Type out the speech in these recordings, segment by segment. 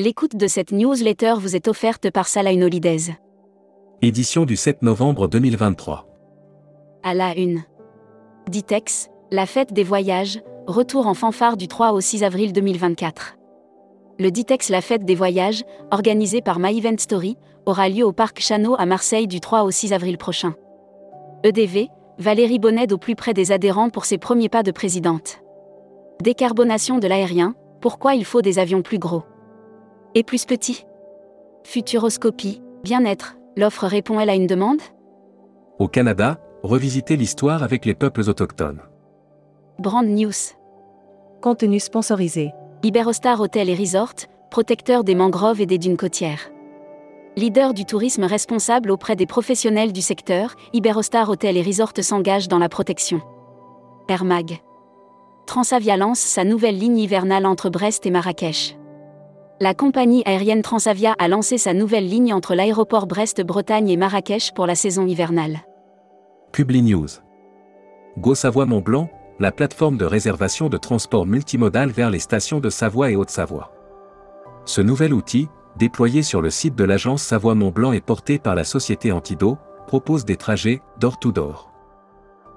L'écoute de cette newsletter vous est offerte par Salah Holidays. Édition du 7 novembre 2023. À la une. Ditex, la fête des voyages, retour en fanfare du 3 au 6 avril 2024. Le Ditex La Fête des Voyages, organisé par My Event Story, aura lieu au Parc Chano à Marseille du 3 au 6 avril prochain. EDV, Valérie Bonnet au plus près des adhérents pour ses premiers pas de présidente. Décarbonation de l'aérien, pourquoi il faut des avions plus gros? Et plus petit. Futuroscopie, bien-être, l'offre répond-elle à une demande? Au Canada, revisiter l'histoire avec les peuples autochtones. Brand News. Contenu sponsorisé. Iberostar Hotel et Resort, protecteur des mangroves et des dunes côtières. Leader du tourisme responsable auprès des professionnels du secteur, Iberostar Hotel et Resort s'engage dans la protection. Air Mag. Transavia lance sa nouvelle ligne hivernale entre Brest et Marrakech la compagnie aérienne Transavia a lancé sa nouvelle ligne entre l'aéroport Brest-Bretagne et Marrakech pour la saison hivernale. Publi News. Go Savoie Mont Blanc, la plateforme de réservation de transport multimodal vers les stations de Savoie et Haute-Savoie. Ce nouvel outil, déployé sur le site de l'agence Savoie Mont Blanc et porté par la société Antido, propose des trajets door-to-door.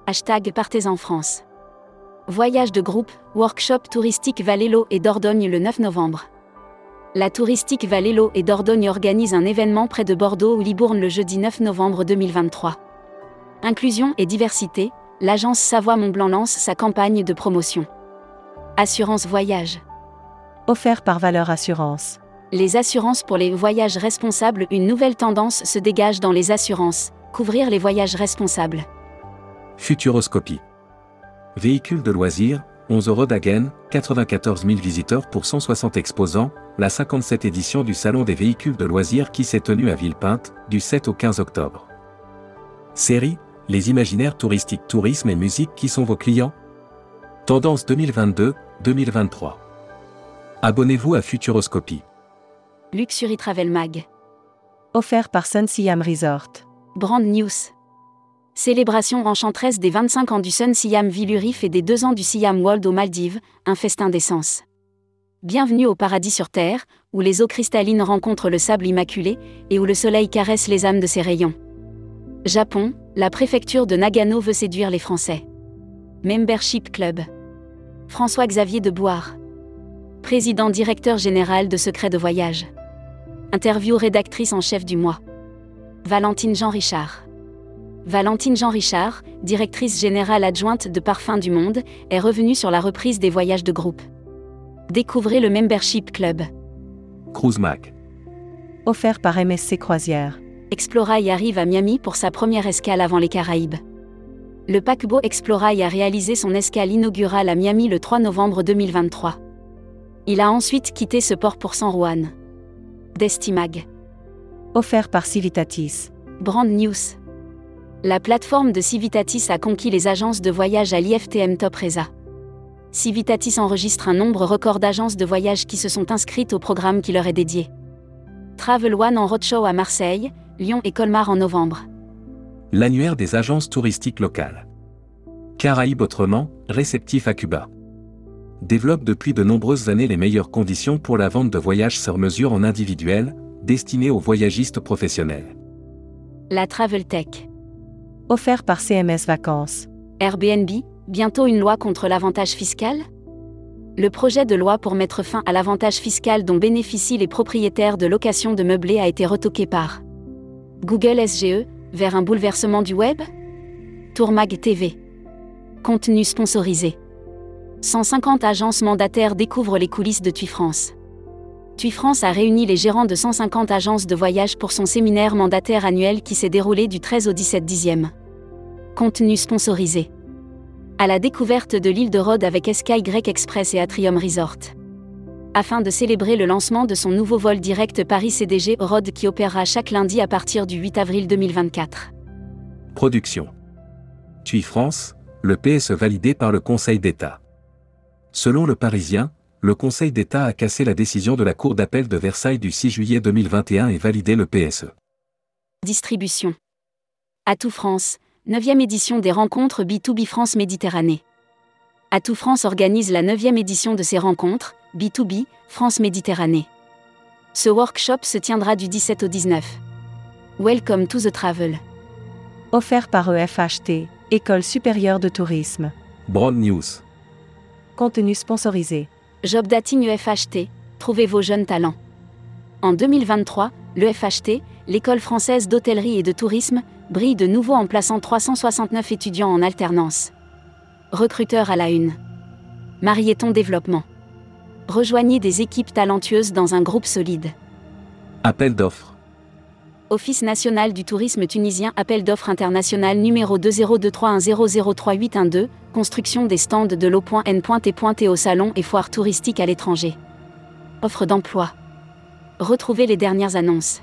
Hashtag Partez en France. Voyage de groupe, workshop touristique Valélo et Dordogne le 9 novembre. La touristique Valélo et Dordogne organise un événement près de Bordeaux ou Libourne le jeudi 9 novembre 2023. Inclusion et diversité, l'agence Savoie Mont-Blanc lance sa campagne de promotion. Assurance voyage. Offert par Valeur Assurance. Les assurances pour les voyages responsables, une nouvelle tendance se dégage dans les assurances, couvrir les voyages responsables. Futuroscopie. Véhicule de loisirs, 11 euros d'Agen, 94 000 visiteurs pour 160 exposants, la 57 édition du Salon des véhicules de loisirs qui s'est tenue à Villepinte, du 7 au 15 octobre. Série, les imaginaires touristiques tourisme et musique qui sont vos clients? Tendance 2022-2023. Abonnez-vous à Futuroscopie. Luxury Travel Mag. Offert par Sun Siam Resort. Brand News. Célébration enchanteresse des 25 ans du Sun Siam Villurif et des 2 ans du Siam World aux Maldives, un festin d'essence. Bienvenue au paradis sur Terre, où les eaux cristallines rencontrent le sable immaculé, et où le soleil caresse les âmes de ses rayons. Japon, la préfecture de Nagano veut séduire les Français. Membership Club. François-Xavier de Boire. Président directeur général de Secret de Voyage. Interview rédactrice en chef du mois. Valentine Jean Richard. Valentine Jean Richard, directrice générale adjointe de Parfums du Monde, est revenue sur la reprise des voyages de groupe. Découvrez le Membership Club. Cruise Mac. Offert par MSC Croisière. Explorail arrive à Miami pour sa première escale avant les Caraïbes. Le paquebot Explorail a réalisé son escale inaugurale à Miami le 3 novembre 2023. Il a ensuite quitté ce port pour San Juan. Destimag. Offert par Civitatis. Brand News. La plateforme de Civitatis a conquis les agences de voyage à l'IFTM Top Reza. Civitatis enregistre un nombre record d'agences de voyage qui se sont inscrites au programme qui leur est dédié. Travel One en roadshow à Marseille, Lyon et Colmar en novembre. L'annuaire des agences touristiques locales. Caraïbes autrement, réceptif à Cuba. Développe depuis de nombreuses années les meilleures conditions pour la vente de voyages sur mesure en individuel, destinés aux voyagistes professionnels. La Travel Tech offert par CMS Vacances. Airbnb, bientôt une loi contre l'avantage fiscal? Le projet de loi pour mettre fin à l'avantage fiscal dont bénéficient les propriétaires de locations de meublés a été retoqué par Google SGE, vers un bouleversement du web? Tourmag TV. Contenu sponsorisé. 150 agences mandataires découvrent les coulisses de TUI France. TUI France a réuni les gérants de 150 agences de voyage pour son séminaire mandataire annuel qui s'est déroulé du 13 au 17 dixième. Contenu sponsorisé. À la découverte de l'île de Rhodes avec Sky Greek Express et Atrium Resort. Afin de célébrer le lancement de son nouveau vol direct Paris-CDG Rhodes qui opérera chaque lundi à partir du 8 avril 2024. Production. TUI France, le PSE validé par le Conseil d'État. Selon le Parisien, le Conseil d'État a cassé la décision de la Cour d'appel de Versailles du 6 juillet 2021 et validé le PSE. Distribution. Atout France, 9e édition des rencontres B2B France Méditerranée. Atout France organise la 9e édition de ces rencontres, B2B, France Méditerranée. Ce workshop se tiendra du 17 au 19. Welcome to the travel. Offert par EFHT, École supérieure de tourisme. Broad News. Contenu sponsorisé. Job Dating EFHT, trouvez vos jeunes talents. En 2023, l'EFHT, l'école française d'hôtellerie et de tourisme, brille de nouveau en plaçant 369 étudiants en alternance. Recruteur à la une. Marieton Développement. Rejoignez des équipes talentueuses dans un groupe solide. Appel d'offres. Office national du tourisme tunisien Appel d'offres international numéro 202310038112, construction des stands de l'eau.n.t.t au salon et foire touristique à l'étranger. Offre d'emploi. Retrouvez les dernières annonces.